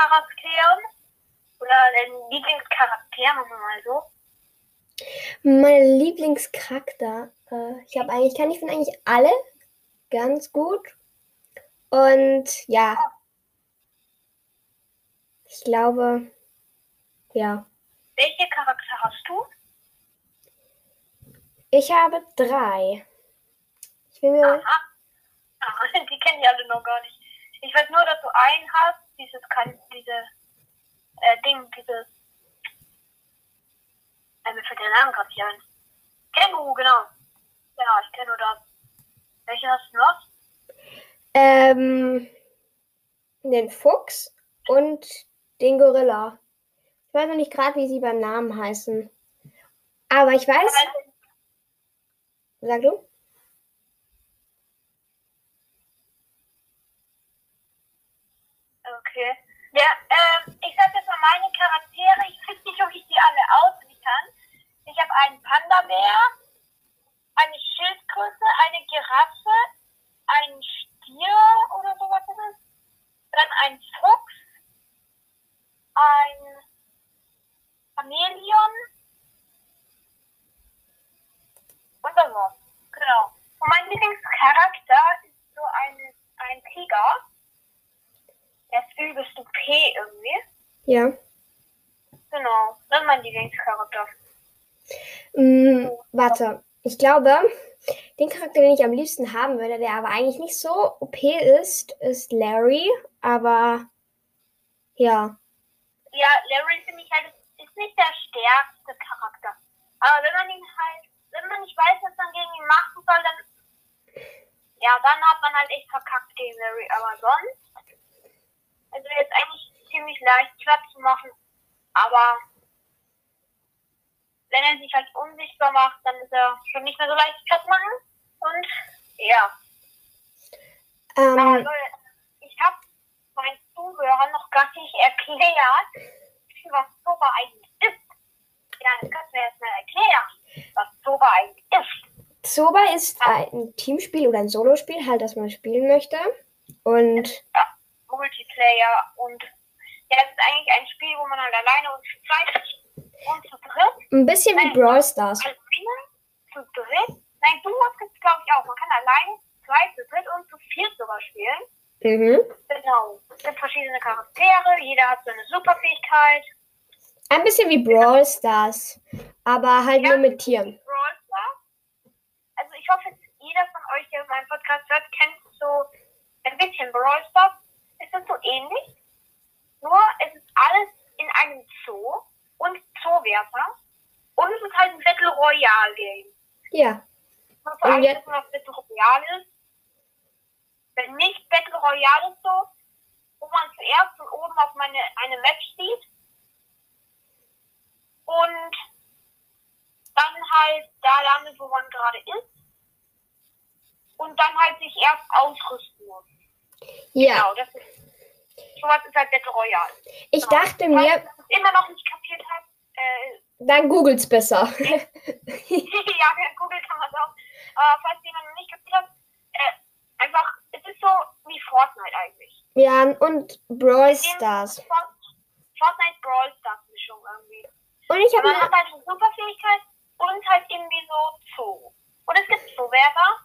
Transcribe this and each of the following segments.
Lieblingscharaktere? Oder dein Lieblingscharakter, machen wir mal so. Mein Lieblingscharakter. Äh, ich habe eigentlich, kann ich finde eigentlich alle ganz gut. Und ja. Ich glaube, ja. Welche Charakter hast du? Ich habe drei. Ich will mir. Aha. Aha, die kennen die alle noch gar nicht. Ich weiß nur, dass du einen hast, dieses kann, diese äh, Ding, dieses äh, mir fällt der Name gerade nicht ein. Känguru, genau. Ja, ich kenne nur das. Welche hast du noch? Ähm, den Fuchs und den Gorilla. Ich weiß noch nicht gerade, wie sie beim Namen heißen. Aber ich weiß. Sag du? Ja, ähm, ich sag jetzt mal meine Charaktere. Ich weiß nicht, ob ich die alle auswendig kann. Ich habe einen Panda-Bär, eine Schildkröte, eine Giraffe, einen Stier oder sowas ist es. Dann ein Fuchs, ein Chamäleon und dann was. Genau. Und mein Lieblingscharakter ist so ein, ein Tiger. Der ist übelst OP irgendwie. Ja. Genau. Das ist mein Lieblingscharakter. Mm, warte. Ich glaube, den Charakter, den ich am liebsten haben würde, der aber eigentlich nicht so OP ist, ist Larry. Aber ja. Ja, Larry finde ich halt, ist nicht der stärkste Charakter. Aber wenn man ihn halt, wenn man nicht weiß, was man gegen ihn machen soll, dann, ja, dann hat man halt echt verkackt gegen Larry. Aber sonst, also jetzt eigentlich ziemlich leicht platt zu machen. Aber wenn er sich halt unsichtbar macht, dann ist er schon nicht mehr so leicht platt machen. Und ja. Ähm, Also, ich habe meinen Zuhörern noch gar nicht erklärt, was Soba eigentlich ist. Ja, das kannst du mir jetzt mal erklären, was Soba eigentlich ist. Zoba ist ein Teamspiel oder ein Solospiel, halt, das man spielen möchte. Und Ja, Multiplayer und ja, es ist eigentlich ein Spiel, wo man halt alleine und zu zweit und zu dritt, ein bisschen wie Brawl Stars. alleine, zu dritt, nein, du hast es glaube ich auch, man kann alleine, zu zweit, zu dritt und zu viert sogar spielen. Mhm. Genau. Es gibt verschiedene Charaktere, jeder hat so eine Superfähigkeit. Ein bisschen wie Brawl Stars, aber halt nur mit Tieren. Brawl Stars. Also ich hoffe, jeder von euch, der meinen Podcast hört, kennt so ein bisschen Brawl Stars. Es ist so ähnlich, nur es ist alles in einem Zoo und Zoowärter. Und es ist halt ein Battle Royale Game. Ja. Und Und für alle jetzt- wissen, was Battle Royale ist. Wenn nicht Battle Royale ist so, wo man zuerst von oben auf meine, eine Map sieht und dann halt da landet, wo man gerade ist und dann halt sich erst ausrüsten muss. Ja. Genau, das ist sowas ist halt Battle Royale. Ich Genau. dachte Falls mir, ihr das immer noch nicht kapiert habt, äh, dann googelt's besser. ja, Google kann man es auch. Aber falls jemand noch nicht kapiert hat, äh, einfach, es ist so wie Fortnite eigentlich. ja, und Brawl Stars. Fort- Fortnite Brawl Stars Mischung irgendwie. Und ich habe Man hat halt eine Superfähigkeit und halt irgendwie so Zoo. Und es gibt Zoowärter.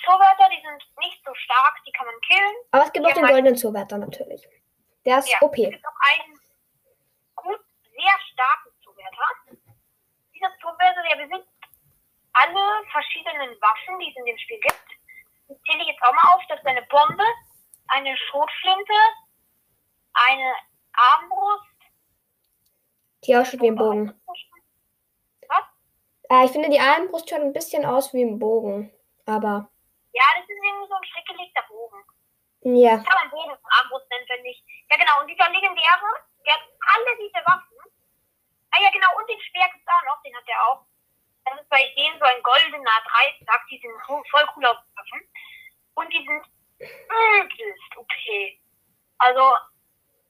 Die Zoowärter, die sind nicht so stark, die kann man killen. aber es gibt auch Ja, den goldenen Zoowärter natürlich. Der ist Ja, OP. es gibt auch einen gut, sehr starken Zoowärter. Dieser Zoowärter, der besitzt alle verschiedenen Waffen, die es in dem Spiel gibt. Das zähle ich jetzt auch mal auf. Das ist eine Bombe, eine Schrotflinte, eine Armbrust. Die ausschaut wie ein Bogen. Was? Äh, ich finde, die Armbrust schaut ein bisschen aus wie ein Bogen. Aber, Ja, das ist irgendwie so ein schräggelegter Bogen. ja. Kann man Bogen und Armbrust nennen, finde ich. Ja, genau. Und dieser legendäre, der hat alle diese Waffen. Ah ja, genau. Und den Speer gibt es auch noch. Den hat er auch. Das ist bei denen so ein goldener Dreizack. Die sind voll cool aus Waffen. Und die sind übelst okay. Also,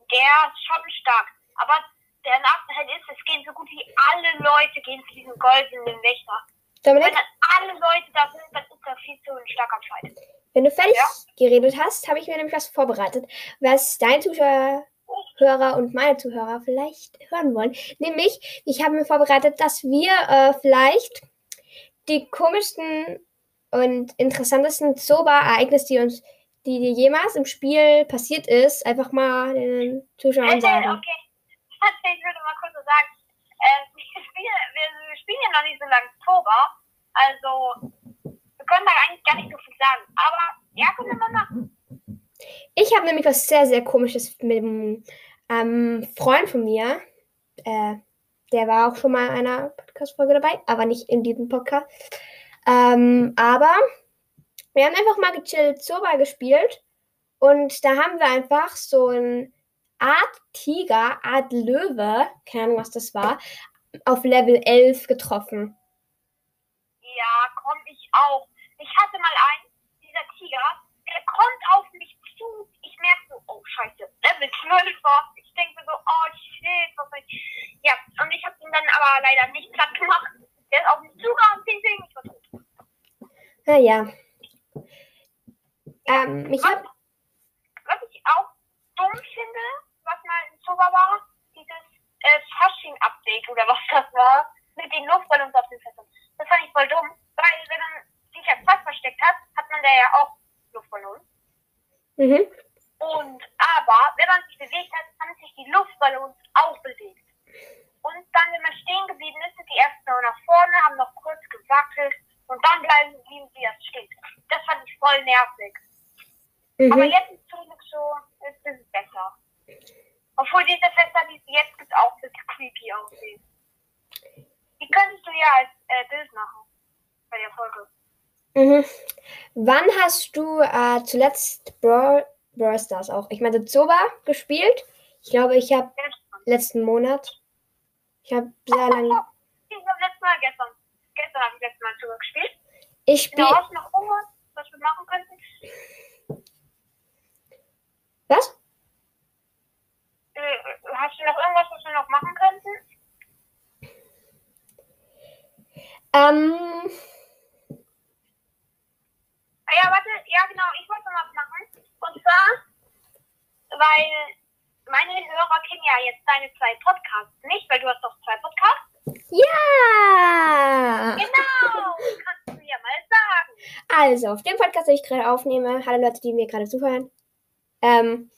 der ist schon stark. Aber der Nachteil ist, es gehen so gut wie alle Leute gehen zu diesem goldenen Wächter. Dominik, Wenn alle Leute da sind, dann ist das viel zu ein starker Fight. wenn du fertig Ja. geredet hast, habe ich mir nämlich was vorbereitet, was deine Zuschauer und meine Zuhörer vielleicht hören wollen. Nämlich, ich habe mir vorbereitet, dass wir äh, vielleicht die komischsten und interessantesten Zoba-Ereignisse, die uns, die dir jemals im Spiel passiert ist, einfach mal den Zuschauern sagen. okay. Ich würde mal kurz so sagen, spielen, wir, wir spielen ja noch nicht so lange Oktober. Also, wir können da eigentlich gar nicht so viel sagen. Aber, ja, können wir mal machen. Ich habe nämlich was sehr, sehr komisches mit einem ähm, Freund von mir. Äh, der war auch schon mal in einer Podcast-Folge dabei, aber nicht in diesem Podcast. Ähm, aber wir haben einfach mal gechillt Zoba gespielt und da haben wir einfach so ein Art Tiger, Art Löwe, keine Ahnung, was das war, auf Level 11 getroffen. Ja, komm, ich auch. Ich hatte mal einen, dieser Tiger, der kommt auf mich zu. Ich merke so, oh, scheiße, Level 12 war. Ich denke so, oh, shit, was soll ich. Ja, und ich habe ihn dann aber leider nicht platt gemacht. Der ist auf mich zugehauen, ping, ping, ich war tot. Naja. Ähm, ich Was, habe was ich auch dumm finde, was mal in Zoba war, äh, Fasching-Update oder was das war, mit den Luftballons auf den Fässern. Das fand ich voll dumm, weil wenn man sich als Fass versteckt hat, hat man da ja auch Luftballons. mhm. Und aber, wenn man sich bewegt hat, haben sich die Luftballons auch bewegt. Und dann, wenn man stehen geblieben ist, sind die erst noch nach vorne, haben noch kurz gewackelt und dann bleiben blieben sie erst stehen. Das fand ich voll nervig. Aber Mhm. jetzt ist zum Glück so, ist es besser. Obwohl diese Fässer, die es jetzt gibt, auch ein bisschen creepy aussehen. Die könntest du ja als äh, Bild machen. Bei der Folge. Mhm. Wann hast du äh, zuletzt Brawl, Brawl Stars auch? Ich meine, Zoba gespielt. Ich glaube, ich habe letzten Monat. Ich habe sehr lange. Ich habe letztes Mal gestern. Gestern habe ich letztes Mal sogar gespielt. Ich spiele. hast du noch irgendwas, was wir machen könnten? Was? Äh, hast du noch irgendwas, was wir noch machen könnten? Ähm, Ah ja, warte, ja genau, ich wollte noch was machen. Und zwar, weil meine Hörer kennen ja jetzt deine zwei Podcasts nicht, weil du hast doch zwei Podcasts. ja! Genau, kannst du ja mal sagen. Also, auf dem Podcast, den ich gerade aufnehme, hallo Leute, die mir gerade zuhören. Ähm,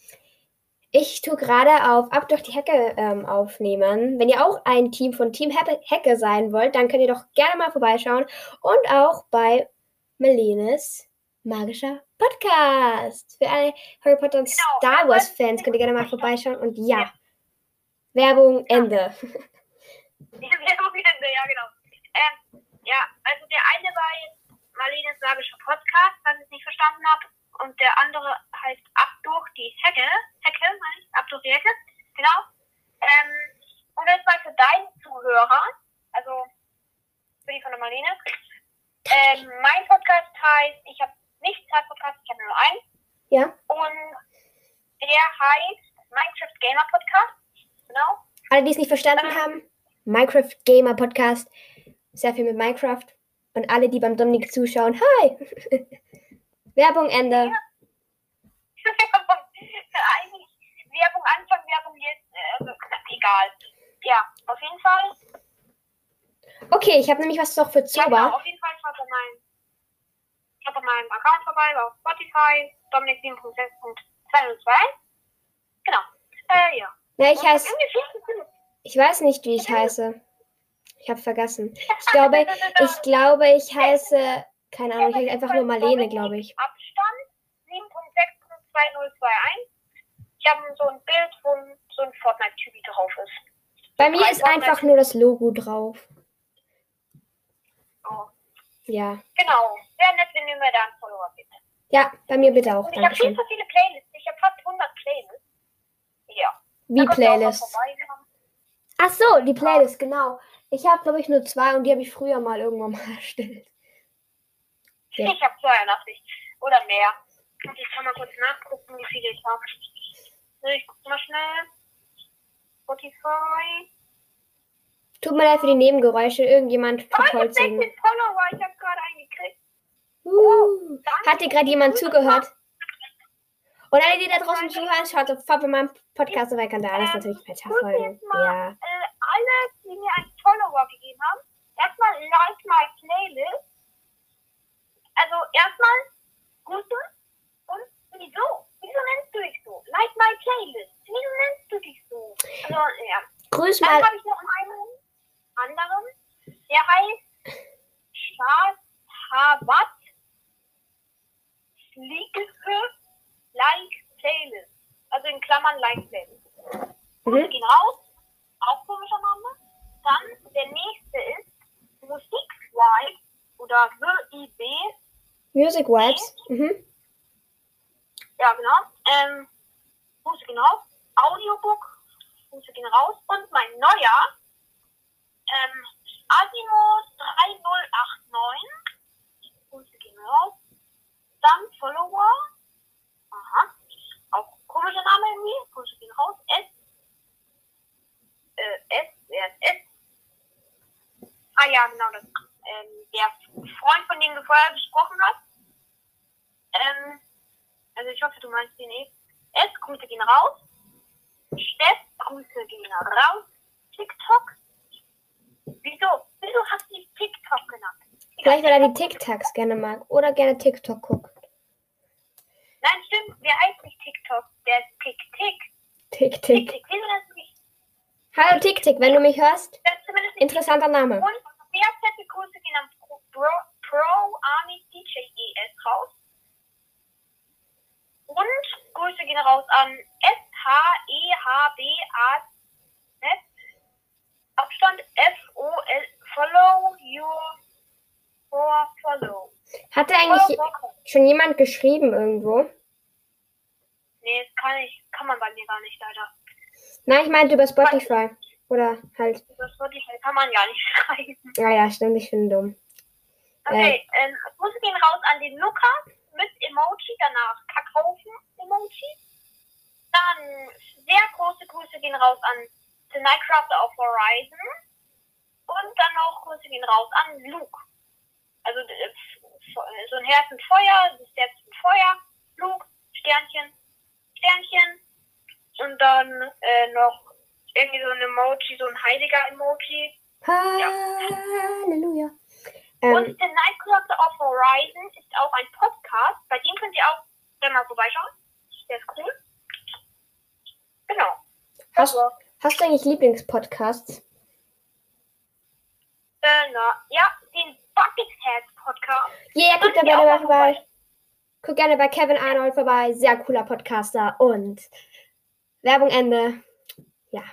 ich tue gerade auf Ab durch die Hecke ähm, aufnehmen. Wenn ihr auch ein Team von Team Hecke sein wollt, dann könnt ihr doch gerne mal vorbeischauen. Und auch bei Melenes magischer Podcast. Für alle Harry Potter und Genau, Star Wars Fans könnt ihr gerne mal vorbeischauen. Und ja, Werbung Ende. ja, genau. Ähm, ja, also der eine war jetzt Marlenes magischer Podcast, was ich nicht verstanden habe. Und der andere heißt Ab durch die Hecke. Hecke, meine ich? Ab durch die Hecke. Genau. Ähm, und das war für deine Zuhörer, also für die von der Marlene. Ähm, mein Podcast heißt, ich habe nicht zwei Podcasts, ich habe nur einen. Ja? Und der heißt Minecraft Gamer Podcast. Genau. Alle, die es nicht verstanden haben, Minecraft Gamer Podcast. Sehr viel mit Minecraft. Und alle, die beim Dominik zuschauen, hi! Werbung Ende. Eigentlich Werbung Anfang, Werbung jetzt, äh, also, egal. Ja, auf jeden Fall. Okay, ich habe nämlich was noch für Ja, genau, Zauber. auf jeden Fall schaut bei meinem, schaut bei meinem Account vorbei, auf Spotify, Dominik 7.6.202. Genau. Äh, ja. Na, ich heiße, Irgendwie viel zu viel. Ich weiß nicht, wie ich heiße. Ich habe vergessen. Ich glaube, ich glaube, ich heiße, keine Ahnung, ich heiße einfach nur Marlene, glaube ich. Abstand 7.6.2021. Ich habe so ein Bild, wo so ein Fortnite-Typi drauf ist. Bei mir ist einfach nur das Logo drauf. Oh. Ja. Genau. Wäre nett, wenn ihr mir da einen Follower gibt. Ja, bei mir bitte auch. Ich habe viel zu viele Playlists. Ich habe fast 100 Playlists. Ja. Wie Da könnt ihr auch mal Playlist? vorbeischauen. Ach so, die Playlist, genau. Ich habe, glaube ich, nur zwei und die habe ich früher mal irgendwann mal erstellt. Ja. Ich habe 82 oder mehr. Und ich kann mal kurz nachgucken, wie viele ich habe. Ich guck mal schnell. Spotify. Tut mir leid für die Nebengeräusche. Irgendjemand Oh, ich hab verfolgt 16 ihn. Follower. Ich hab gerade einen gekriegt. Uh. Danke. Hat dir gerade jemand zugehört? Und alle, die da draußen zuhören, schaut sofort bei meinem Podcast. Kann da alles Ähm, natürlich weiter Grüße folgen. jetzt mal Ja. äh, alle, die mir einen Follower gegeben haben. Erstmal like my playlist. Also erstmal Grüße und wieso? Wieso nennst du dich so? Like my playlist. Wieso nennst du dich so? Also ja. Grüß Dann mal. habe ich noch einen anderen. Der heißt Shahbat Slieke Like Playlist. Also in Klammern Like Playlist. Mhm. Gehen raus. Auch komischer Name. Dann der nächste ist Musikvibe oder WIB. Music Vibes. Mhm. Ja, genau. Ähm, Grüße gehen raus. Audiobook. Grüße gehen raus. Und mein neuer. Ähm, Asimo 3089. Grüße gehen raus. Dann Follower. Komischer Name irgendwie. Grüße gehen raus. S. Äh, S. Wer ist S? Ah ja, genau. Das, ähm, der Freund, von dem du vorher gesprochen hast. Ähm, also ich hoffe, du meinst den eh. S, Grüße gehen raus. Steff, Grüße gehen raus. TikTok. Wieso? Wieso hast du dich TikTok genannt? Vielleicht, weil er die TikToks gerne mag oder gerne TikTok guckt. Nein, stimmt. Der heißt nicht TikTok. Der ist. Wieso nennst du dich? Hallo TikTik, wenn du mich hörst. Interessanter Name. Und fette Grüße gehen an Pro, Pro, Pro Army DJ ES raus. Und Grüße gehen raus an E S-H-E-H-B-A-Z. Abstand F-O-L. Follow your for follow. Hat da eigentlich schon jemand geschrieben irgendwo? Nee, das kann ich, kann man bei mir gar nicht leider. Nein, ich meinte über Spotify. Oder halt. Über Spotify kann man ja nicht schreiben. Ja, ja, stimmt, ich bin dumm. Okay, ähm, Grüße gehen raus an den Lukas mit Emoji, danach Kackhaufen-Emoji. Dann sehr große Grüße gehen raus an The Nightcrafter of Horizon. Und dann noch Grüße gehen raus an Luke. Also äh, so ein Herz mit Feuer, das Herz mit Feuer, Luke, Sternchen, Sternchen. Und dann äh, noch irgendwie so ein Emoji, so ein heiliger Emoji. Halleluja. Und Ähm, The Nightclub of Horizon ist auch ein Podcast. Bei dem könnt ihr auch gerne mal vorbeischauen. Der ist cool. Genau. hast, Also, hast du eigentlich Lieblingspodcasts? äh, na, ja, den Buckethead Podcast. Ja, yeah, guck da gerne mal vorbei. Guck gerne bei Kevin Arnold vorbei. Sehr cooler Podcaster. Und Werbung Ende. Ja.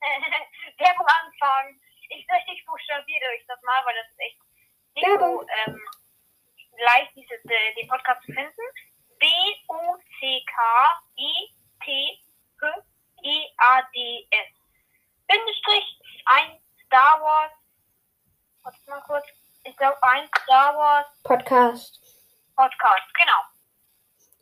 Werbung anfangen. Ich, ich buchstabiere euch das mal, weil das ist echt nicht Werbung. so ähm, leicht, dieses, äh, den Podcast zu finden. B-U-C-K-I-T-H-E-A-D-S. Bindestrich 1 Star Wars. Warte mal kurz. Ich glaube 1 Star Wars Podcast. Podcast. Genau.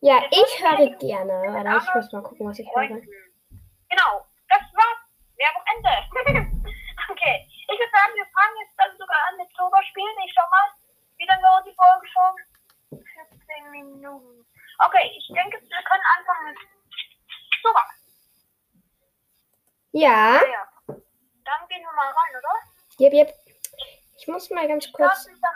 Ja, ich höre gerne. Warte, ich muss mal gucken, was ich höre. Genau. Das war's. Werbung Ende. okay. Ich würde sagen, wir fangen jetzt dann sogar an mit Zauberspielen. Ich schau mal, wie lange dauert die Folge schon? 14 Minuten. Okay, ich denke, wir können anfangen mit Zauber. Ja, Ja. Dann gehen wir mal rein, oder? jep, jep. Ich muss mal ganz kurz. Okay,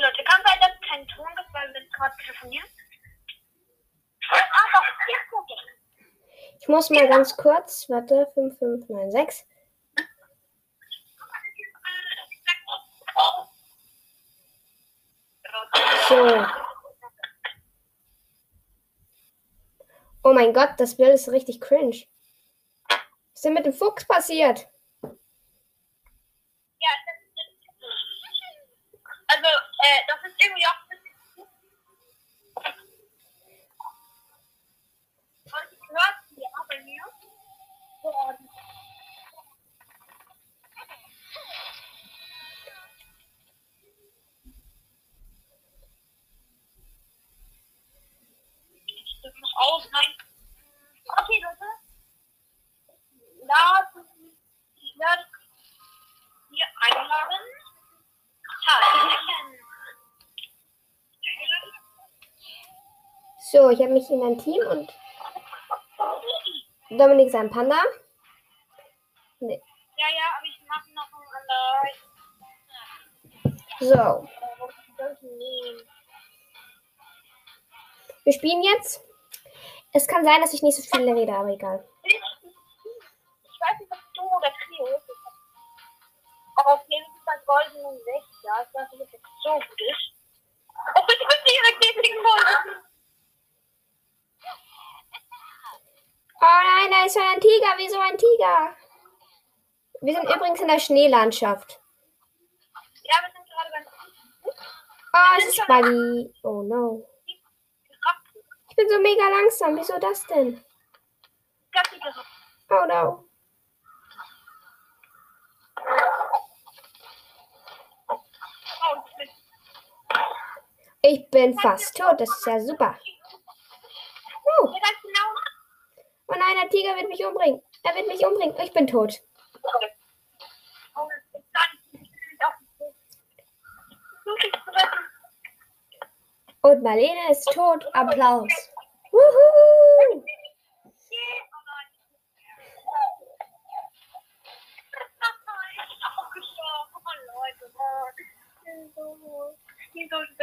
Leute, kann sein, dass es kein Ton gibt, weil wir gerade telefonieren. Ich muss mal ganz kurz. Warte, 5, 5, 9, 6. So. Oh mein Gott, das Bild ist richtig cringe. Was ist denn mit dem Fuchs passiert? irgendwie auch ein bisschen. Und ich höre sie ja bei mir. Und auf, nein. Okay, Leute. Laden wir einladen. Tatsächlich. So, ich habe mich in ein Team und Dominik ist ein Panda. Nee. Ja, ja, aber ich mache noch ein anderes. So, wir spielen jetzt. Es kann sein, dass ich nicht so viel rede, aber egal. Ich weiß nicht, ob du oder Trio ist. Aber auf jeden Fall goldenen Wächter. Ich weiß nicht, ob das so gut ist. Oh, ich bin direkt gegen. Oh nein, da ist schon ein Tiger. Wieso ein Tiger? Wir sind übrigens in der Schneelandschaft. Ja, wir sind gerade beim Oh, es ist Buggy. Oh no. Ich bin so mega langsam. Wieso das denn? Oh no. Oh, ich bin fast tot. Das ist ja super. Uh, Ja. Oh nein, der Tiger wird mich umbringen. Er wird mich umbringen. Ich bin tot. Und Marlene ist tot. Applaus. Wuhu. Leute, oh. Ich bin so, ich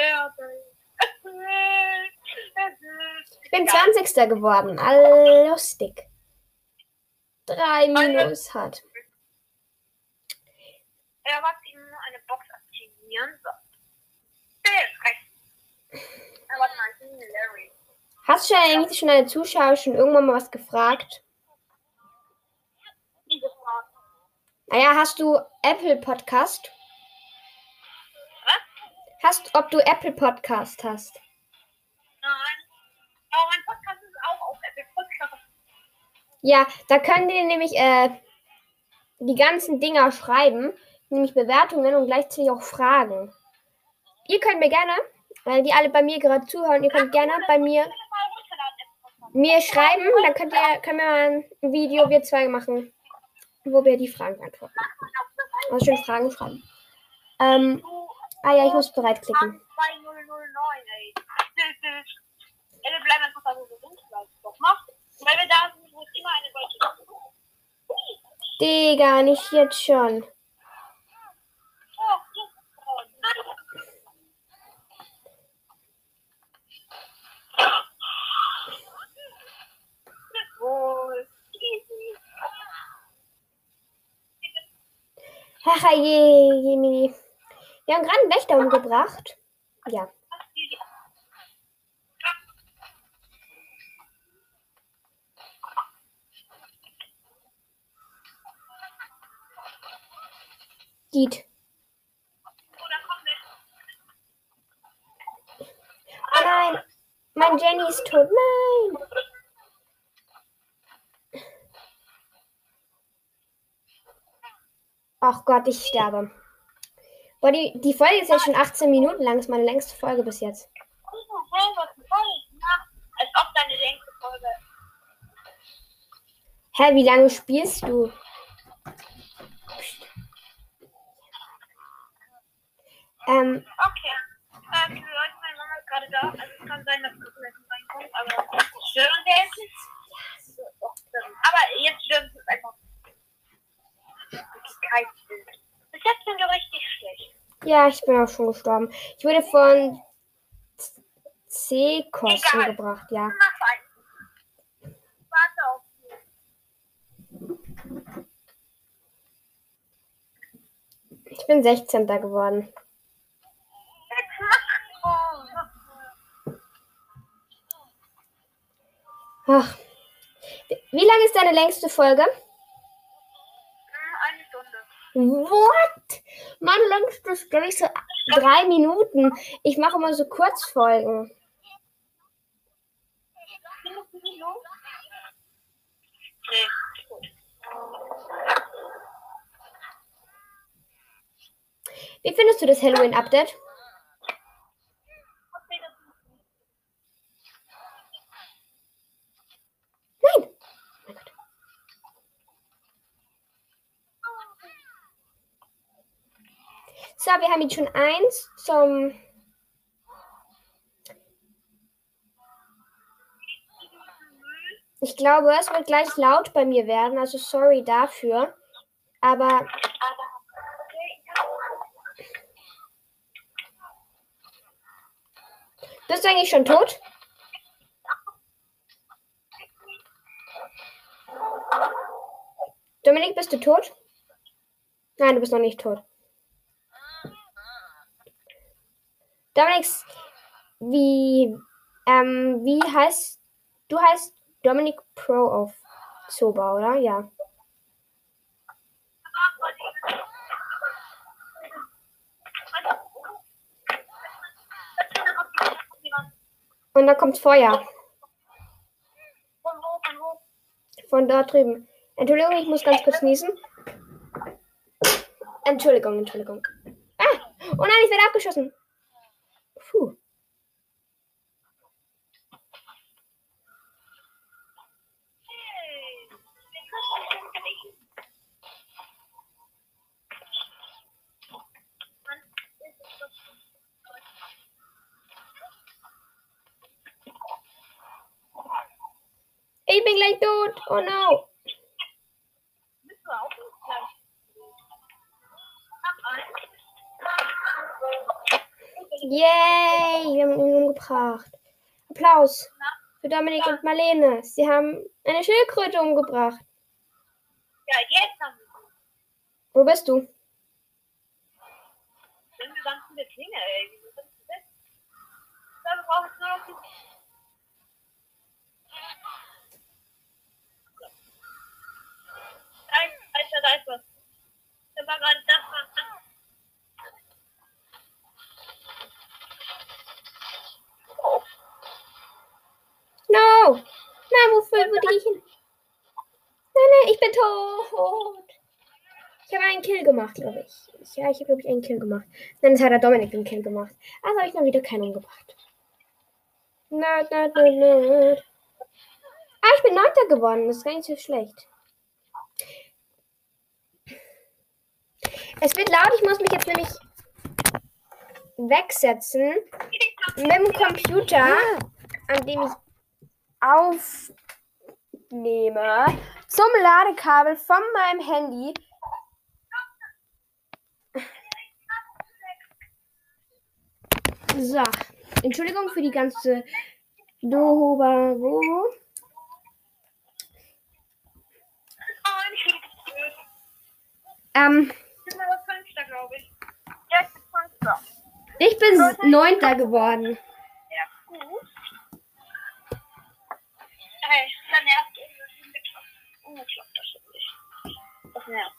bin. Ich bin 20. geworden. All lustig. Drei Minus hat. Er hat ihm nur eine Box aktivieren. Er. Hast du eigentlich schon deine Zuschauer schon irgendwann mal was gefragt? Gefragt. Naja, hast du Apple Podcast? Was? Hast, ob du Apple Podcast hast? Nein. Aber mein Podcast ist auch auf Apple Podcast. Ja, da können die nämlich äh, die ganzen Dinger schreiben, nämlich Bewertungen und gleichzeitig auch Fragen. Ihr könnt mir gerne, weil die alle bei mir gerade zuhören, ihr könnt gerne bei mir mir schreiben, dann könnt ihr, können wir mal ein Video, wir zwei machen, wo wir die Fragen beantworten. Also schön Fragen schreiben. Ähm, ah ja, ich muss bereit klicken. 2009, ey. Wir bleiben einfach da, wo wir sind, weil es doch macht. Weil wir da Digga, nicht jetzt schon. Haha, je, je, Wir haben gerade einen Wächter umgebracht. Ja. Geht. Oh nein. Mein Jenny ist tot. Nein. Ach Gott, ich sterbe. Boah, die, die Folge ist ja schon 18 Minuten lang. Das ist meine längste Folge bis jetzt. Hä, wie lange spielst du? Ähm, Okay. Äh, für die Leute, meine Mama ist gerade da. Also es kann sein, dass Kuchen reinkommt, aber stören wir es nicht. Aber jetzt stören sie es einfach. Okay, kein Bild. Bis jetzt sind wir richtig schlecht. Ja, ich bin auch schon gestorben. Ich wurde von C-Kosten gebracht, ja. Ich bin 16. geworden. Ach. Wie lange ist deine längste Folge? Hm, Eine Stunde. What? Meine längste ist, glaube ich, so drei Minuten. Ich mache immer so Kurzfolgen. Wie findest du das Halloween-Update? Okay, das Nein. Mein Gott. So, wir haben jetzt schon eins zum. Ich glaube, es wird gleich laut bei mir werden, also sorry dafür. Aber bist du eigentlich schon tot? Dominik, bist du tot? Nein, du bist noch nicht tot. Dominik, wie, ähm, wie heißt, du heißt Dominik Pro auf Zoba, oder? Ja. Und da kommt Feuer. Von dort drüben. Entschuldigung, ich muss ganz kurz niesen. Entschuldigung, Entschuldigung. Ah! Oh nein, ich werde abgeschossen. Puh. Hey, Ich bin gleich tot. Oh no. Yay, wir haben ihn umgebracht. Applaus für Dominik und Marlene. Sie haben eine Schildkröte umgebracht. Ja, jetzt haben wir. Wo bist du? Sind wir ganz viele Klinge, ey. Wieso sind die weg? Ja, wir brauchen nur noch die. Da ist, da ist, da ist was. Da war gerade das, was das. No. Nein, wofür würde ich hin? Nein, nein, ich bin tot. Ich habe einen Kill gemacht, glaube ich. Ja, ich habe, glaube ich, einen Kill gemacht. Nein, das hat der Dominik den Kill gemacht. Also habe ich mal wieder keinen umgebracht. Nerd, nerd, nerd, nerd. Ah, ich bin Neunter geworden. Das ist gar nicht so schlecht. Es wird laut. Ich muss mich jetzt nämlich wegsetzen mit dem Computer, an dem ich aufnehme, zum Ladekabel von meinem Handy. So, Entschuldigung für die ganze. Oh, es. Ähm, Ich bin aber Fünfter, glaube. Ja, ich bin Neunter geworden. Ja, gut. Hey, dann nervt es. Ungeklappt, das ist nicht. Das nervt.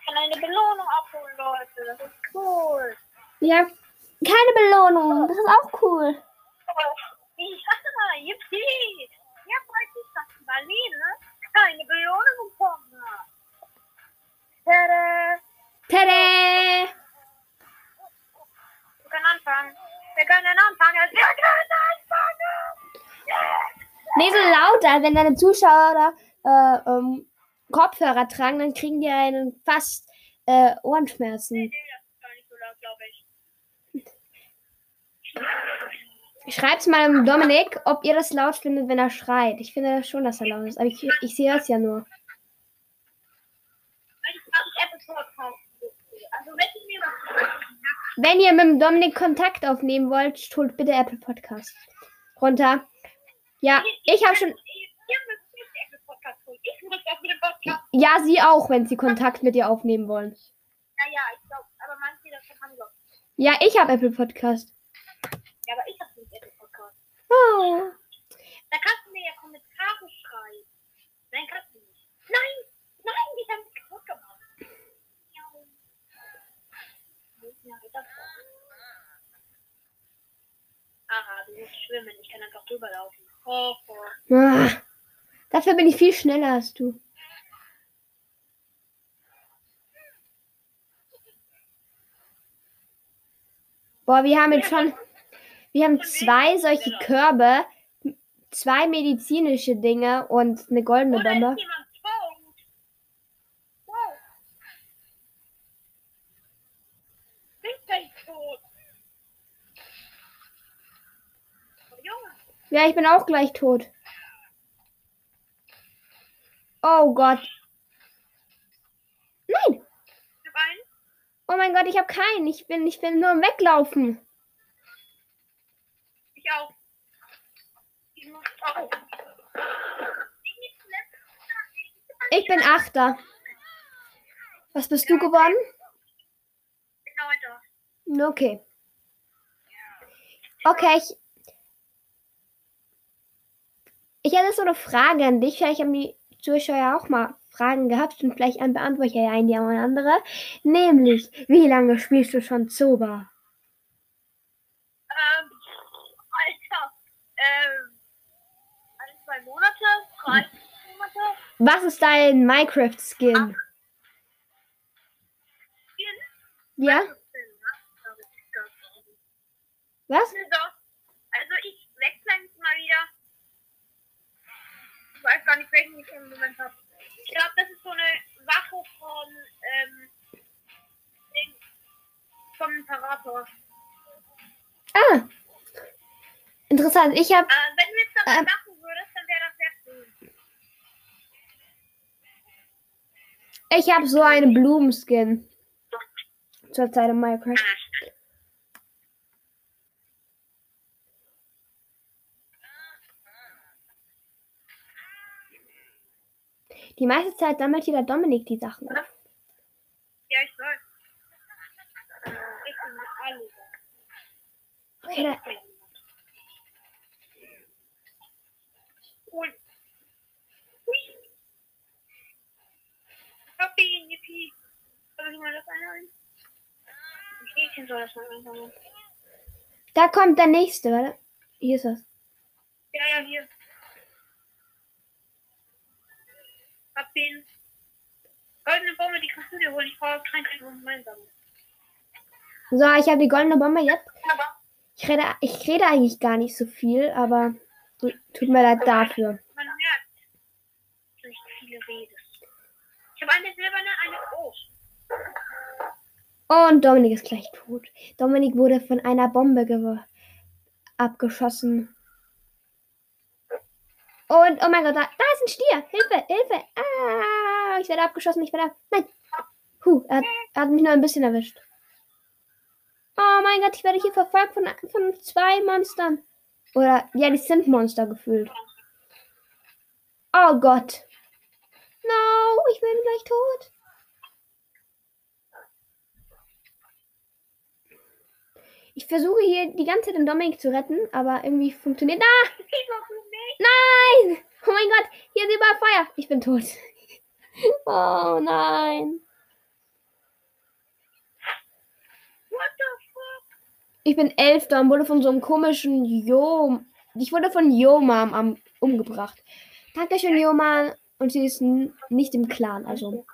Ich kann eine Belohnung abholen, Leute. Das ist cool. Ja, keine Belohnung. Das ist auch cool. Ja, yippie. Ja, freut sich, dass Marlene keine Belohnung bekommen hat. Tada. Tada! Wir können anfangen. Wir können anfangen. Wir können anfangen. Yes. Nee, so lauter, wenn deine Zuschauer äh, ähm, Kopfhörer tragen, dann kriegen die einen fast äh, Ohrenschmerzen. Nee, das ist gar nicht so laut, glaube ich. Schreibt's mal dem Dominik, ob ihr das laut findet, wenn er schreit. Ich finde schon, dass er laut ist, aber ich, ich sehe es ja nur. Also, Wenn ihr mit dem Dominik Kontakt aufnehmen wollt, holt bitte Apple Podcast runter. Ja, ich habe schon. Ich. Ja, sie auch, wenn sie Kontakt mit ihr aufnehmen wollen. Naja, ich glaube, aber manche davon haben doch. Ja, ich habe Apple Podcast. Ja, aber ich habe nicht Apple Podcast. Oh. Da kannst du mir ja Kommentare schreiben. Nein, kannst du nicht. Nein, nein, die haben mich kaputt gemacht. Ja, das Aha, du musst schwimmen. Ich kann einfach drüber laufen. Ah, dafür bin ich viel schneller als du. Boah, wir haben jetzt schon. Wir haben zwei solche Körbe, zwei medizinische Dinge und eine goldene Bombe. ist jemand tot? Wow. Bin ich tot? Oh, Junge. Ja, ich bin auch gleich tot. Oh Gott. Nein! Ich hab einen. Oh mein Gott, ich habe keinen. Ich bin, ich bin nur im Weglaufen. Ich auch. Ich muss auch. Ich bin. Ich bin Achter. Was bist du geworden? Neunter. Okay. Okay, ich. Ich hätte so eine Frage an dich. Vielleicht haben die Zuschauer auch mal Fragen gehabt und vielleicht beantworte ich ja eine die andere. Nämlich, wie lange spielst du schon Zoba? Ähm, Alter. Ähm, ein, zwei Monate, drei Monate. Was ist dein Minecraft-Skin? Vier, Ja? Was? Doch. Also ich wechsle jetzt mal wieder. Ich weiß gar nicht, welchen ich im Moment habe. Ich glaube, das ist so eine Sache von ähm, Ding, vom Imperator. Ah. Interessant. Ich habe Äh, wenn du jetzt das Ähm. machen würdest, dann wäre das sehr cool. ich hab so einen Blumenskin. Zur Zeit in Minecraft. Die meiste Zeit sammelt hier der Dominik die Sachen. Ja, ich weiß. Ich bin alle. Okay. Happy, yippie. Soll ich mal das einholen? Ein Hähnchen soll das mal einholen. da kommt der nächste, warte. Hier ist was. Ja, ja, hier. Hab den. Goldene Bombe, die kannst du dir holen. Ich brauche kein gemeinsam. So, ich habe die goldene Bombe jetzt. Aber Ich rede, ich rede eigentlich gar nicht so viel, aber tut mir leid dafür. man merkt, dass ich viele redest. Ich habe eine silberne, eine groß. Und Dominik ist gleich tot. Dominik wurde von einer Bombe ge abgeschossen. Und, oh mein Gott, da, da ist ein Stier. Hilfe, Hilfe. Ah, ich werde abgeschossen, ich werde ab. Nein. Puh, er, hat- er hat mich nur ein bisschen erwischt. Oh mein Gott, ich werde hier verfolgt von, von zwei Monstern. Oder, ja, die sind Monster gefühlt. Oh Gott. No, ich bin gleich tot. Ich versuche hier die ganze Zeit den Dominik zu retten, aber irgendwie funktioniert. Ah! Nein! Oh mein Gott, hier ist überall Feuer. Ich bin tot. Oh nein. What the fuck? Ich bin Elfter und wurde von so einem komischen Jo. Ich wurde von Jomam am umgebracht. Dankeschön, Jomam. Und sie ist nicht im Clan, also.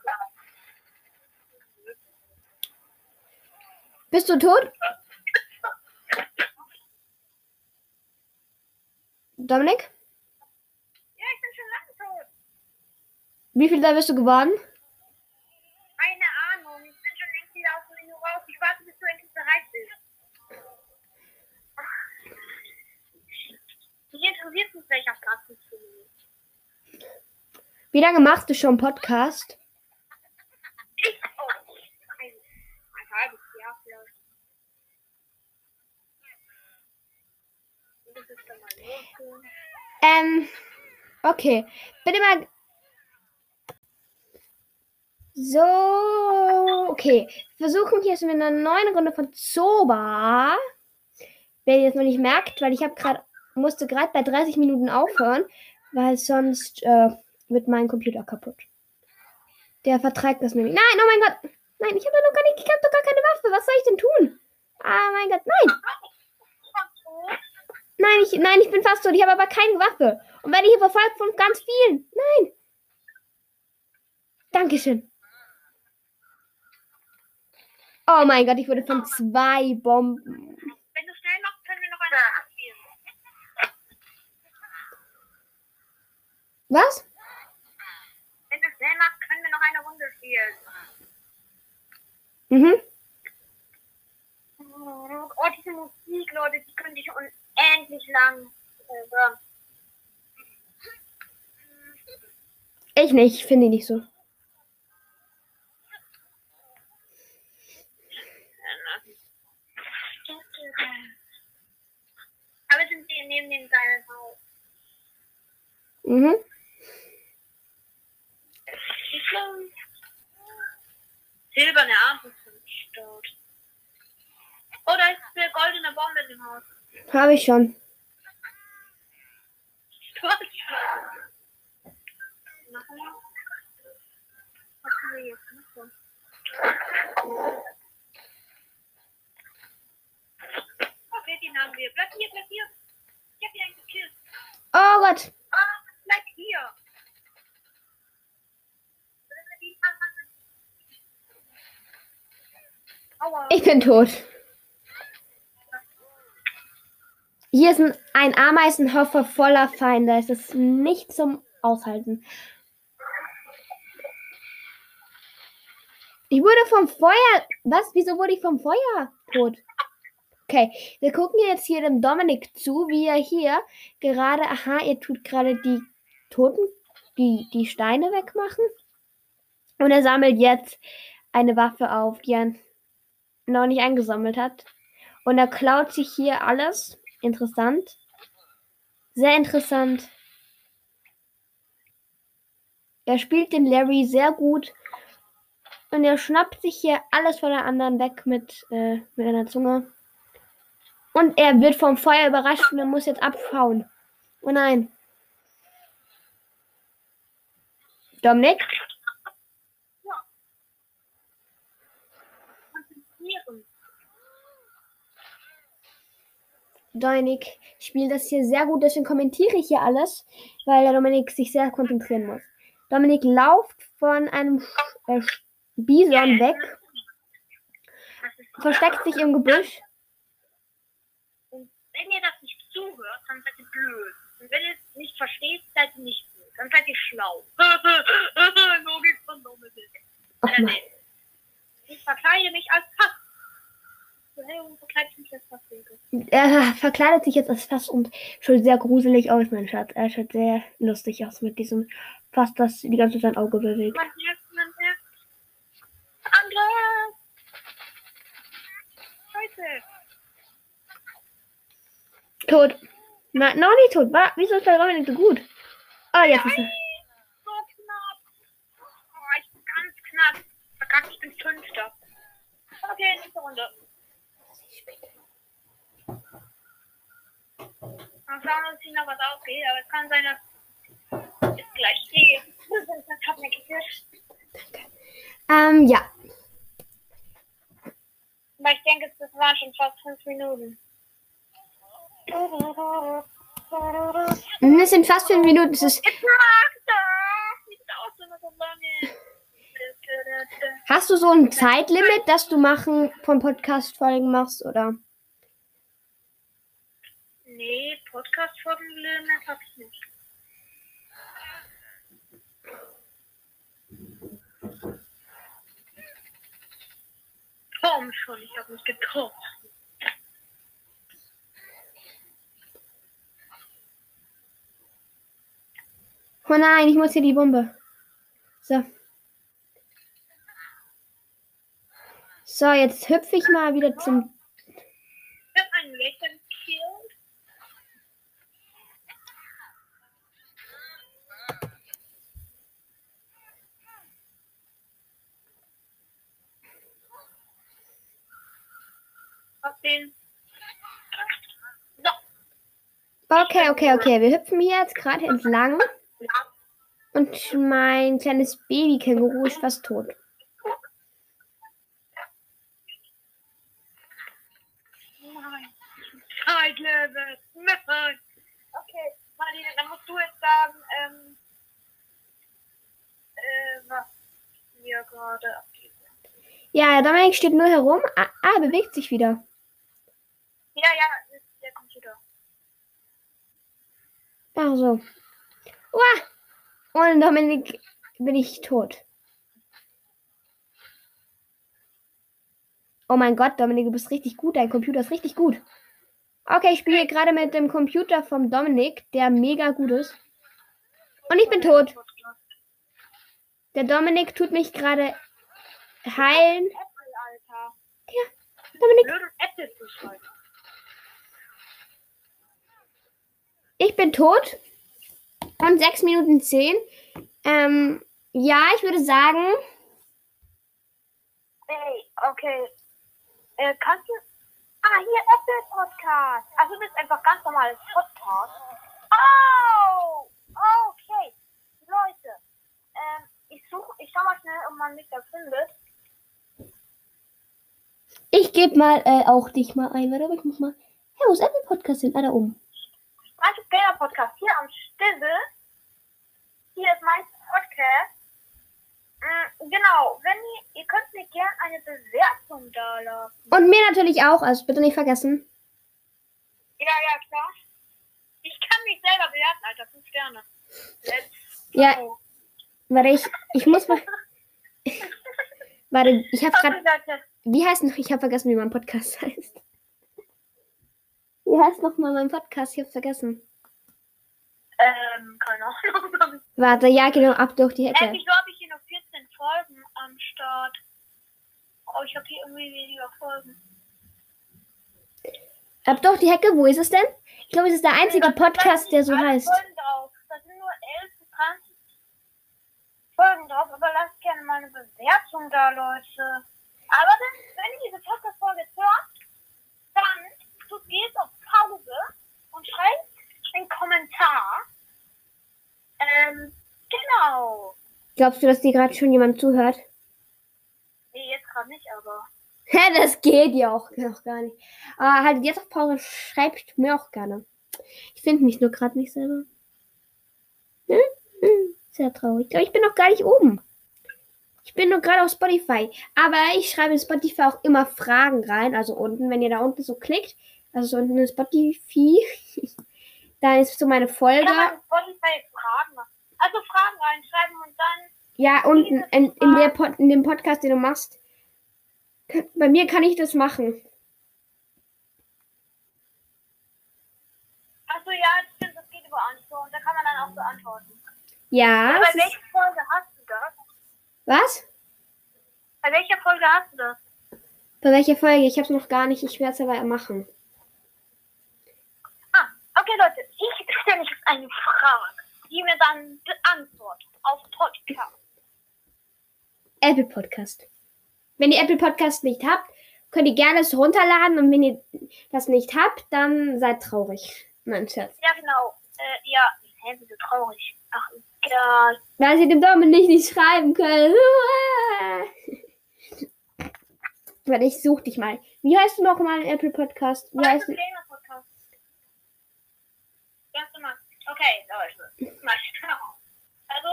Bist du tot? Dominik? Ja, ich bin schon lange tot. Wie viel da bist du geworden? Keine Ahnung. Ich bin schon längst wieder aus dem Menü raus. Ich warte, bis du endlich bereit bist. Mich interessiert nicht, welcher Platz du bist. Wie lange machst du schon Podcast? Ich auch. Ein, ein halbes Jahr vielleicht. Und Das ist dann mal los. Ähm, okay. Bitte mal. So, okay. Versuchen hier mit einer neuen Runde von Zoba. Wer jetzt noch nicht merkt, weil ich habe gerade musste gerade bei 30 Minuten aufhören, weil sonst äh, wird mein Computer kaputt. Der verträgt das nämlich. Nein, oh mein Gott. Nein, ich habe noch gar nicht, ich habe doch gar keine Waffe. Was soll ich denn tun? Ah, mein Gott, nein. Nein, ich, nein, ich bin fast tot. Ich habe aber keine Waffe. Und werde hier verfolgt von ganz vielen. Nein. Dankeschön. Oh mein Gott, ich wurde von zwei Bomben. Wenn du schnell machst, können wir noch eine Runde spielen. Was? Wenn du schnell machst, können wir noch eine Runde spielen. Mhm. Oh, diese Musik, Leute, die könnte ich unendlich lang hören. Ich nicht, finde ich nicht so. Aber sind sie neben dem geilen Haus? Mhm. Silberne Arme sind dort. Oh, da ist eine goldene Bombe im Haus. Habe ich schon. Du hast schon. Nochmal. Was haben wir jetzt noch so? Okay, den haben wir. Bleib hier, bleib hier. Ich hab hier einen gekillt. Oh Gott. Ah, bleib hier. Ich bin tot. Hier ist ein, ein Ameisenhoffer voller Feinde. Es ist nicht zum Aushalten. Ich wurde vom Feuer. Was? Wieso wurde ich vom Feuer tot? Okay, wir gucken jetzt hier dem Dominik zu, wie er hier gerade. Aha, ihr tut gerade die Toten, die, die Steine wegmachen. Und er sammelt jetzt eine Waffe auf, die er noch nicht eingesammelt hat. Und er klaut sich hier alles. Interessant. Sehr interessant. Er spielt den Larry sehr gut. Und er schnappt sich hier alles von der anderen weg mit, äh, mit einer Zunge. Und er wird vom Feuer überrascht und er muss jetzt abhauen. Oh nein. Dominik? Konzentrieren. Dominik spielt das hier sehr gut, deswegen kommentiere ich hier alles, weil der Dominik sich sehr konzentrieren muss. Dominik lauft von einem Sch- äh, Bison weg, versteckt sich im Gebüsch. Wenn ihr das nicht zuhört, dann seid ihr blöd. Und wenn ihr es nicht versteht, seid ihr nicht blöd. Dann seid ihr schlau. Logik von Dominik. Äh, nee. Ich verkleide mich als Fass. So, hey, und verkleide ich mich als Fass. Er verkleidet sich jetzt als Fass und schaut sehr gruselig aus, mein Schatz. Er schaut sehr lustig aus mit diesem Fass, das die ganze Zeit sein Auge bewegt. Man merkt, man merkt. Angriff! Scheiße! Tot. Na, noch nicht tot. Wa- Wieso ist der Dominik so gut? Oh, jetzt ist er. So knapp! Oh, ich bin ganz knapp. Verkackt, ich bin Fünfter. Okay, nächste Runde. Mal schauen, ob sich noch was ausgeht, aber es kann sein, dass es gleich geht. Das hat mir. Ähm, ja. Aber ich denke, das waren schon fast fünf Minuten. Es sind fast fünf Minuten. Ist, das! Lange. hast du so ein Zeitlimit, dass du machen von Podcast-Folgen machst, oder? Nee, Podcast-Folgenlimit hab ich nicht. Komm schon, ich hab mich getroffen. Oh nein, ich muss hier die Bombe. So. So, jetzt hüpfe ich mal wieder zum. Ich hab einen Wächter gekillt. Hab den. Okay, okay, okay. Wir hüpfen hier jetzt gerade entlang. Und mein kleines Baby-Känguru ist fast tot. Nein. Zeitlevel. Nein. Okay, Marlene, dann musst du jetzt sagen, ähm, äh, was hier gerade abgeht. Ja, Dominik steht nur herum. Ah, ah, er bewegt sich wieder. Ja, ja, der Computer. Ach so. Uah. Ohne Dominik bin ich tot. Oh mein Gott, Dominik, du bist richtig gut. Dein Computer ist richtig gut. Okay, ich spiele gerade mit dem Computer vom Dominik, der mega gut ist. Und ich bin tot. Der Dominik tut mich gerade heilen. Alter. Dominik, ich bin tot. Und 6 Minuten 10. Ähm, ja, ich würde sagen, Ey, okay. Äh, kannst du. Ah, hier Apple Podcast. Also, du bist einfach ganz normales Podcast. Oh! Okay. Leute. Ähm, ich suche, ich schau mal schnell, ob man mich da findet. ich gebe mal äh, auch dich mal ein. Warte, aber ich muss mal. Hey, wo ist Apple Podcast hin? Ah, da oben. Mein Gamer Podcast hier am Stille. Hier ist mein Podcast. Mm, genau, wenn ihr, ihr könnt mir gerne eine Bewertung da lassen. Und mir natürlich auch, also bitte nicht vergessen. Ja, ja, klar. Ich kann mich selber bewerten, Alter. Fünf Sterne. Let's Ja, go. warte, ich, ich muss mal. Warte, ich habe gerade. Okay, Leute. Wie heißt noch? Ich habe vergessen, wie mein Podcast heißt. Wie heißt noch mal mein Podcast? Ich habe vergessen. Ähm, keine Ahnung. Warte, ja, genau, ab durch die Äh, Hecke. wieso habe ich hier noch 14 Folgen am Start? Oh, ich habe hier irgendwie weniger Folgen. Ab durch die Hecke, wo ist es denn? Ich glaube, es ist der einzige Da sind Podcast, der so heißt. Folgen drauf. Da sind nur 11 bis 20 Folgen drauf, aber lasst gerne mal eine Bewertung da, Leute. Aber dann, wenn ihr diese Podcast-Folge hört, dann tut jetzt auf Pause und schreibt einen Kommentar. Ähm, genau. Glaubst du, dass dir gerade schon jemand zuhört? Nee, jetzt gerade nicht, aber. Hä, das geht ja auch noch gar nicht. Aber halt jetzt auf Pause, schreibt mir auch gerne. Ich finde mich nur gerade nicht selber. Hm? Hm, Sehr traurig. Aber ich bin noch gar nicht oben. Ich bin nur gerade auf Spotify. Aber ich schreibe in Spotify auch immer Fragen rein. Also unten, wenn ihr da unten so klickt. Also so unten in Spotify. da ist so meine Folge. Kann man in Spotify Fragen machen. Also Fragen reinschreiben und dann. Ja, unten in, in, der Pod, in dem Podcast, den du machst. Bei mir kann ich das machen. Achso, ja, das stimmt, das geht über Antwort. Und da kann man dann auch so antworten. Ja. Bei es ist- welcher Folge hast du das? Was? Bei welcher Folge hast du das? Bei welcher Folge? Ich habe es noch gar nicht. Ich werde es aber machen. Okay, Leute, ich stelle euch jetzt eine Frage, die mir dann beantwortet auf Podcast. Apple Podcast. Wenn ihr Apple Podcast nicht habt, könnt ihr gerne es runterladen. Und wenn ihr das nicht habt, dann seid traurig. Mein Schatz. Ja, genau. Äh, ja, hä, wieso traurig? Ach, egal. Weil sie dem Dominik nicht schreiben können. Warte, ich such dich mal. Wie heißt du nochmal in Apple Podcast? Wie heißt du? Gamer-Podcast? Ganz normal. Okay, Leute. Mal schauen. Also,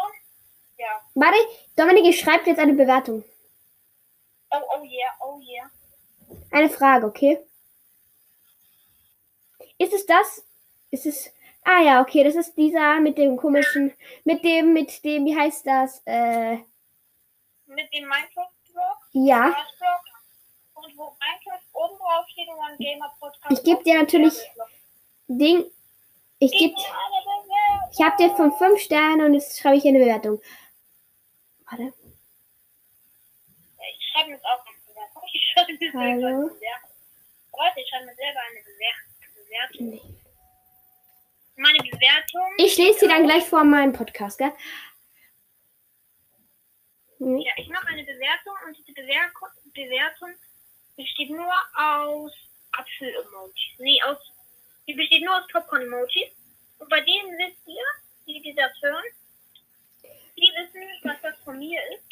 ja. Warte, Dominik, ich schreibe jetzt eine Bewertung. Oh, oh yeah, oh yeah. Eine Frage, okay? Ist es das? Ist es. Ah ja, okay, das ist dieser mit dem komischen. Mit dem, mit dem, wie heißt das? Äh, Mit dem Minecraft-Blog, ja. Und wo Minecraft oben drauf steht und ein Gamer-Podcast. Ich geb dir natürlich- Ding. Ich geb. Ich habe dir von 5 Sterne und jetzt schreibe ich hier eine Bewertung. Warte. Ich schreibe mir jetzt auch eine Bewertung. Ich schreibe mir selber Hallo? eine Bewertung. Leute, ich schreibe mir selber eine Bewer- Bewertung. Meine Bewertung. Ich lese sie dann gleich vor meinem Podcast, gell? Hm. Ja, ich mache eine Bewertung und diese Bewertung, besteht nur aus Apfel-Emojis. Nee, aus. Die besteht nur aus Popcorn-Emojis. Und bei denen wisst ihr, die dieser hören, die wissen nicht, was das von mir ist.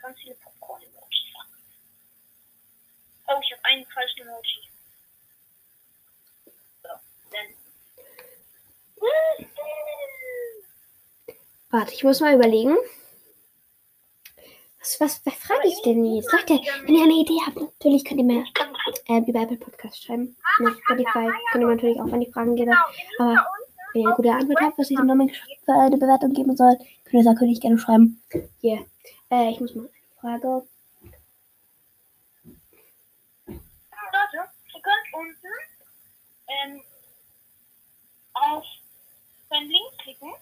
Ganz viele Popcorn-Emojis. Oh, ich habe einen falschen Emoji. So, dann. Warte, ich muss mal überlegen. Was, was, was frage ich denn jetzt? Leute, wenn ihr eine Idee habt, natürlich könnt ihr mir ähm, über Apple Podcast schreiben nach Spotify könnt ihr natürlich auch an die Fragen geben. Aber wenn ihr eine gute Antwort habt, was ich dem für eine Bewertung geben soll, könnt ihr das natürlich gerne schreiben. Yeah. Äh, ich muss mal eine Frage. Leute, ihr könnt unten ähm, auf den Link klicken.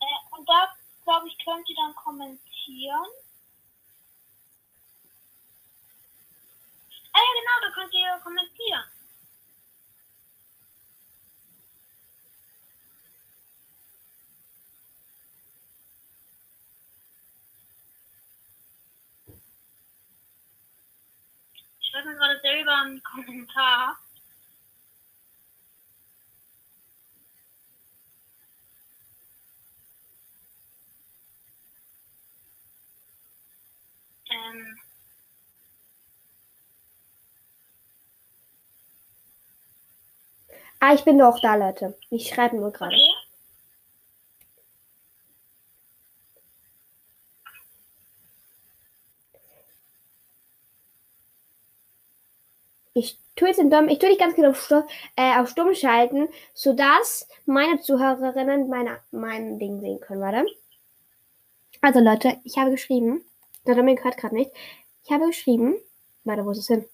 Äh, und da, glaube ich, könnt ihr dann kommentieren. Schreibe mir gerade selber einen Kommentar. Ähm, Ah, ich bin noch da, Leute. Ich schreibe nur gerade. okay. Ich tue jetzt den Daumen, ich tue dich ganz genau auf, Stu äh, auf Stumm schalten, sodass meine Zuhörerinnen meine, mein Ding sehen können. Warte. Also Leute, ich habe geschrieben. Der Dominik hört gerade nicht. Ich habe geschrieben. Warte, wo ist es hin?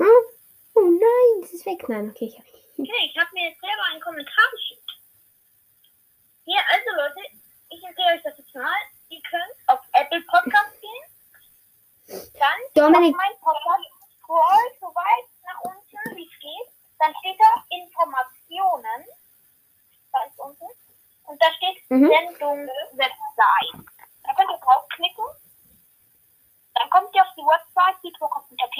Oh, oh nein, es ist weg. Nein, okay, ich habe. Okay, ich habe mir jetzt selber einen Kommentar geschickt. Hier, also Leute, ich erkläre euch das jetzt mal. Ihr könnt auf Apple Podcast gehen. Dann Dominik- mein Podcast scrollt so weit nach unten, wie es geht. Dann steht da Informationen. Da ist unten. Und da steht Mhm. Sendung Website. Da könnt ihr draufklicken. Dann kommt ihr auf die Website, die Computer.at.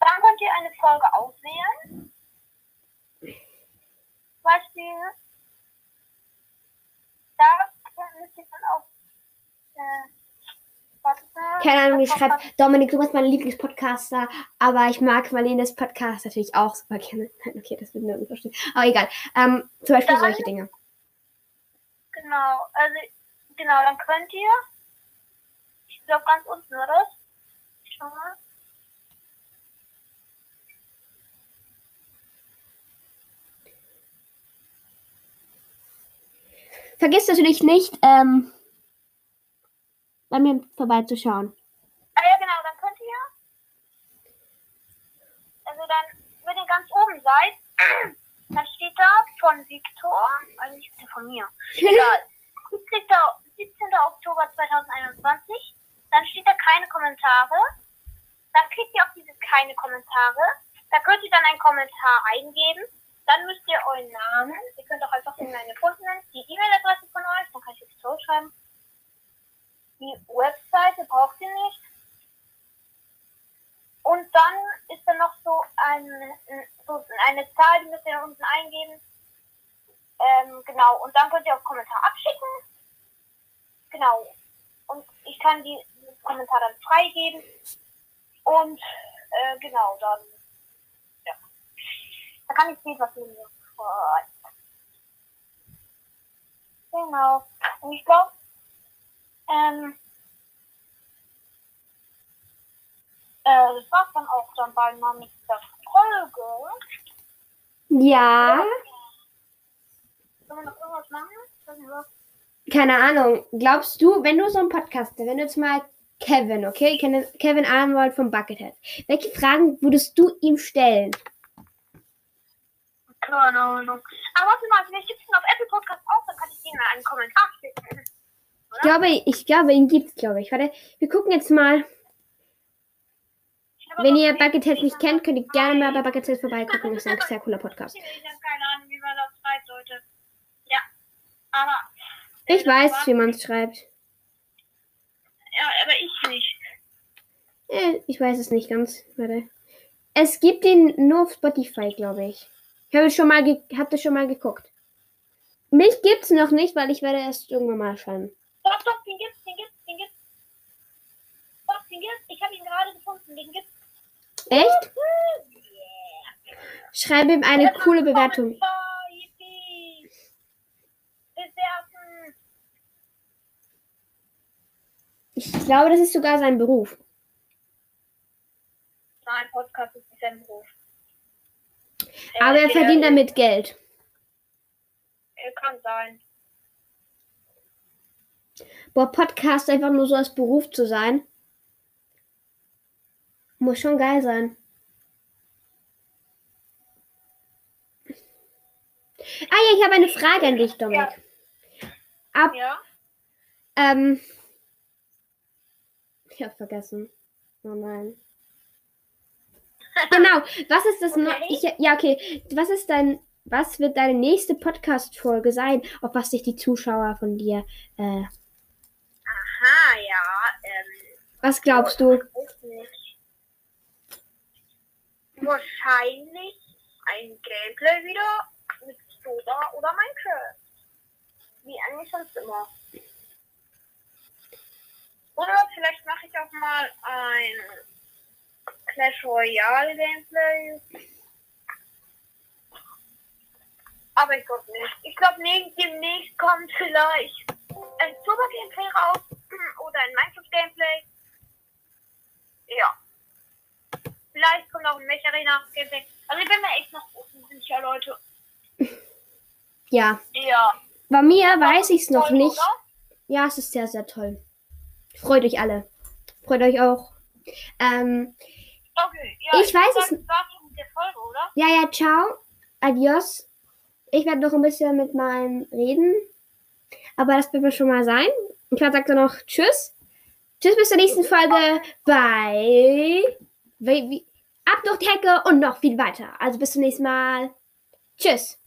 Dann könnt ihr eine Folge auswählen. Zum Beispiel, da müsst ihr dann auf, äh. Keine Ahnung, ich schreibe, kommt Dominik, du bist mein Lieblingspodcaster, aber ich mag Marlenes Podcast natürlich auch super gerne. Nein, okay, das wird nirgends verstehen. Aber egal. Ähm, zum Beispiel Dann- solche Dinge. Genau, also, genau, dann könnt ihr, ich glaube ganz unten, oder? Schau mal. Vergiss natürlich nicht, ähm, bei mir vorbeizuschauen. Ah ja, genau, dann könnt ihr, also dann, wenn ihr ganz oben seid, dann steht da von eigentlich ist der von mir, egal, 17. 17. Oktober 2021, dann steht da keine Kommentare, dann klickt ihr auf dieses keine Kommentare, da könnt ihr dann einen Kommentar eingeben, dann müsst ihr euren Namen, ihr könnt auch einfach irgendeine Post nennen, die E-Mail-Adresse von euch, dann kann ich jetzt zurückschreiben. Die Webseite braucht ihr nicht. Und dann ist da noch so eine, so eine Zahl, die müsst ihr unten eingeben. Ähm, genau, und dann könnt ihr auch Kommentar abschicken. Genau. Und ich kann die Kommentar dann freigeben. Und äh, genau, dann ja. Da kann ich sehen, was ihr mir. Genau. Und ich glaube, ähm, äh, das war's dann auch dann bald mal mit der Folge. Ja, Sollen wir noch irgendwas machen? Keine Ahnung. Glaubst du, wenn du so ein Podcaster, wenn du jetzt mal Kevin, okay, Kevin Arnold vom Buckethead, welche Fragen würdest du ihm stellen? Keine Ahnung. Aber warte mal, vielleicht gibt's ihn auf Apple Podcast auch, dann kann ich denen mal einen Kommentar schicken. Ich glaube, ich glaube, ihn gibt's, glaube ich. Warte, wir gucken jetzt mal. Wenn ihr Buckethead nicht kennt, könnt ihr gerne mal bei. Buckethead vorbeigucken. Das ist ein sehr cooler Podcast. Ich habe keine Ahnung, wie man das schreibt, Leute. Ja. Aber. Ich weiß, wie man es schreibt. Ja, aber ich nicht. Äh, ich weiß es nicht ganz. Warte. Es gibt ihn nur auf Spotify, glaube ich. Ich habe schon mal habt ihr schon mal geguckt. Mich gibt's noch nicht, weil ich werde erst irgendwann mal schauen. Doch, doch, den gibt's, den gibt's, den gibt's. Doch, den gibt's. Ich habe ihn gerade gefunden, den gibt's. Echt? Yeah. Schreibe ihm eine Jetzt coole Bewertung. Ich glaube, das ist sogar sein Beruf. Nein, Podcast ist nicht sein Beruf. Aber er Äh, verdient damit Geld. äh, Kann sein. Boah, Podcast einfach nur so als Beruf zu sein. Muss schon geil sein. Ah ja, ich habe eine Frage an dich, Dominik. Ab, Ja. ähm, ich habe vergessen. Oh nein. Genau, was ist das noch? Okay. Ich, ja, okay. Was ist dein, was wird deine nächste Podcast-Folge sein, auf was sich die Zuschauer von dir, äh, Aha, ja. Ähm, was glaubst du? Wahrscheinlich ein Gameplay wieder mit Soda oder Minecraft. Wie eigentlich sonst immer. Oder vielleicht mache ich auch mal ein Clash Royale Gameplay. Aber ich glaube nicht. Ich glaube demnächst kommt vielleicht ein Super Gameplay raus oder ein Minecraft Gameplay. Ja. Vielleicht kommt auch ein Mech Arena Gameplay. Also ich bin mir echt noch unsicher, Leute. Ja, Ja. bei mir weiß ich es noch Toll, nicht. oder? Ja, es ist sehr, sehr toll. Freut euch alle. Freut euch auch. Ähm, Okay, ja. Ich weiß das es- Folge, oder? ja, ja, ciao. Adios. Ich werde noch ein bisschen mit meinem reden. Aber das wird mir schon mal sein. Ich werde sagen noch Tschüss. Tschüss bis zur nächsten Folge bei Ab durch die Hecke und noch viel weiter. Also bis zum nächsten Mal. Tschüss.